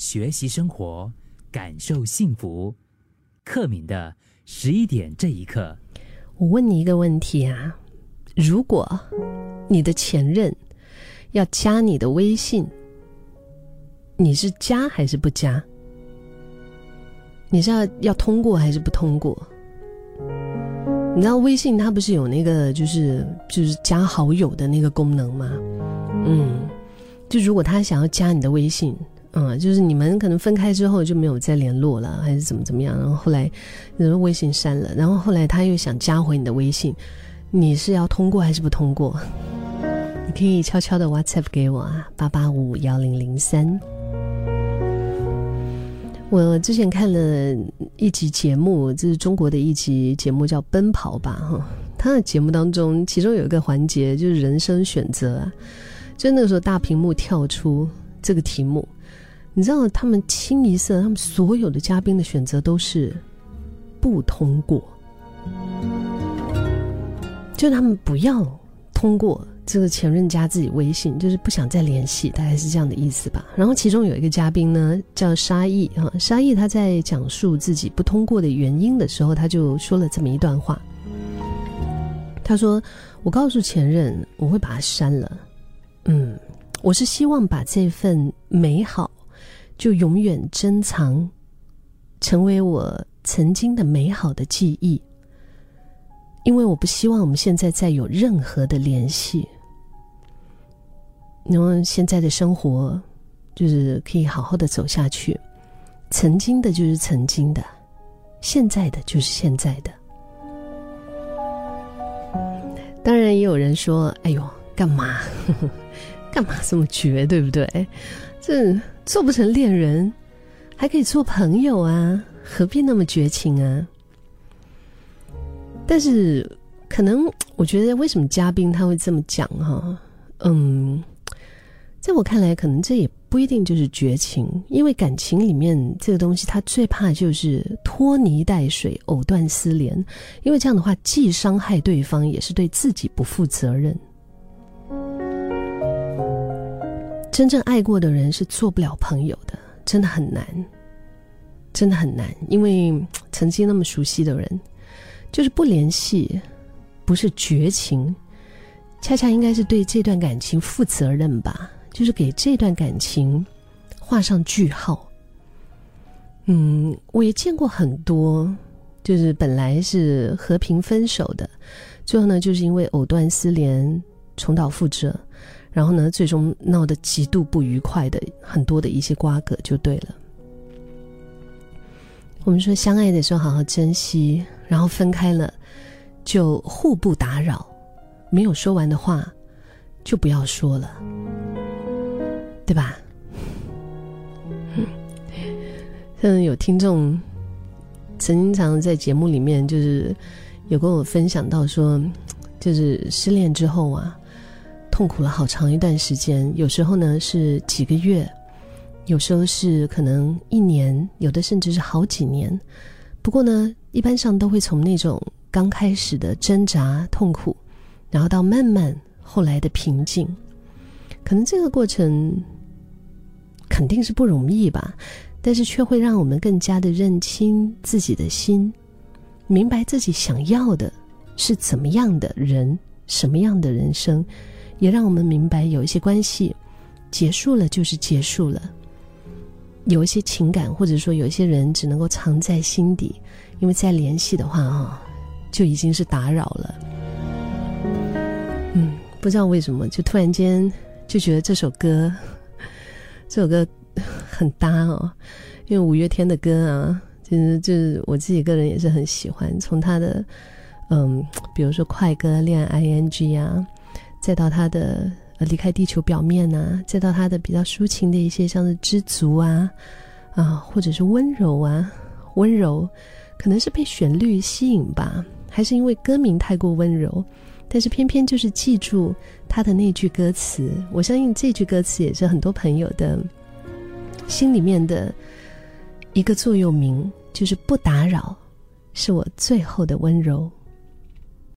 学习生活，感受幸福。克敏的十一点这一刻，我问你一个问题啊：如果你的前任要加你的微信，你是加还是不加？你是要要通过还是不通过？你知道微信它不是有那个就是就是加好友的那个功能吗？嗯，就如果他想要加你的微信，嗯，就是你们可能分开之后就没有再联络了，还是怎么怎么样，然后后来你的微信删了，然后后来他又想加回你的微信，你是要通过还是不通过？你可以悄悄的 WhatsApp 给我啊，八八五幺零零三。我之前看了一集节目，这是中国的一集节目，叫《奔跑吧》哈。他的节目当中，其中有一个环节就是人生选择啊。就那个时候，大屏幕跳出这个题目，你知道他们清一色，他们所有的嘉宾的选择都是不通过，就他们不要通过。这个前任加自己微信，就是不想再联系，大概是这样的意思吧。然后其中有一个嘉宾呢，叫沙溢啊，沙溢他在讲述自己不通过的原因的时候，他就说了这么一段话。他说：“我告诉前任，我会把他删了。嗯，我是希望把这份美好就永远珍藏，成为我曾经的美好的记忆，因为我不希望我们现在再有任何的联系。”然后现在的生活，就是可以好好的走下去。曾经的就是曾经的，现在的就是现在的。当然也有人说：“哎呦，干嘛？干嘛这么绝？对不对？这做不成恋人，还可以做朋友啊，何必那么绝情啊？”但是，可能我觉得，为什么嘉宾他会这么讲？哈，嗯。在我看来，可能这也不一定就是绝情，因为感情里面这个东西，他最怕就是拖泥带水、藕断丝连，因为这样的话既伤害对方，也是对自己不负责任。真正爱过的人是做不了朋友的，真的很难，真的很难，因为曾经那么熟悉的人，就是不联系，不是绝情，恰恰应该是对这段感情负责任吧。就是给这段感情画上句号。嗯，我也见过很多，就是本来是和平分手的，最后呢，就是因为藕断丝连、重蹈覆辙，然后呢，最终闹得极度不愉快的很多的一些瓜葛，就对了。我们说相爱的时候好好珍惜，然后分开了就互不打扰，没有说完的话就不要说了。对吧？像有听众曾经常在节目里面，就是有跟我分享到说，就是失恋之后啊，痛苦了好长一段时间。有时候呢是几个月，有时候是可能一年，有的甚至是好几年。不过呢，一般上都会从那种刚开始的挣扎痛苦，然后到慢慢后来的平静。可能这个过程。肯定是不容易吧，但是却会让我们更加的认清自己的心，明白自己想要的是怎么样的人，什么样的人生，也让我们明白有一些关系结束了就是结束了，有一些情感或者说有一些人只能够藏在心底，因为再联系的话啊，就已经是打扰了。嗯，不知道为什么就突然间就觉得这首歌。这首歌很搭哦，因为五月天的歌啊，其实就是我自己个人也是很喜欢。从他的嗯，比如说快歌《恋爱 ING》啊，再到他的呃《离开地球表面》啊，再到他的比较抒情的一些，像是《知足》啊啊，或者是温柔啊，温柔可能是被旋律吸引吧，还是因为歌名太过温柔。但是偏偏就是记住他的那句歌词，我相信这句歌词也是很多朋友的心里面的一个座右铭，就是不打扰，是我最后的温柔。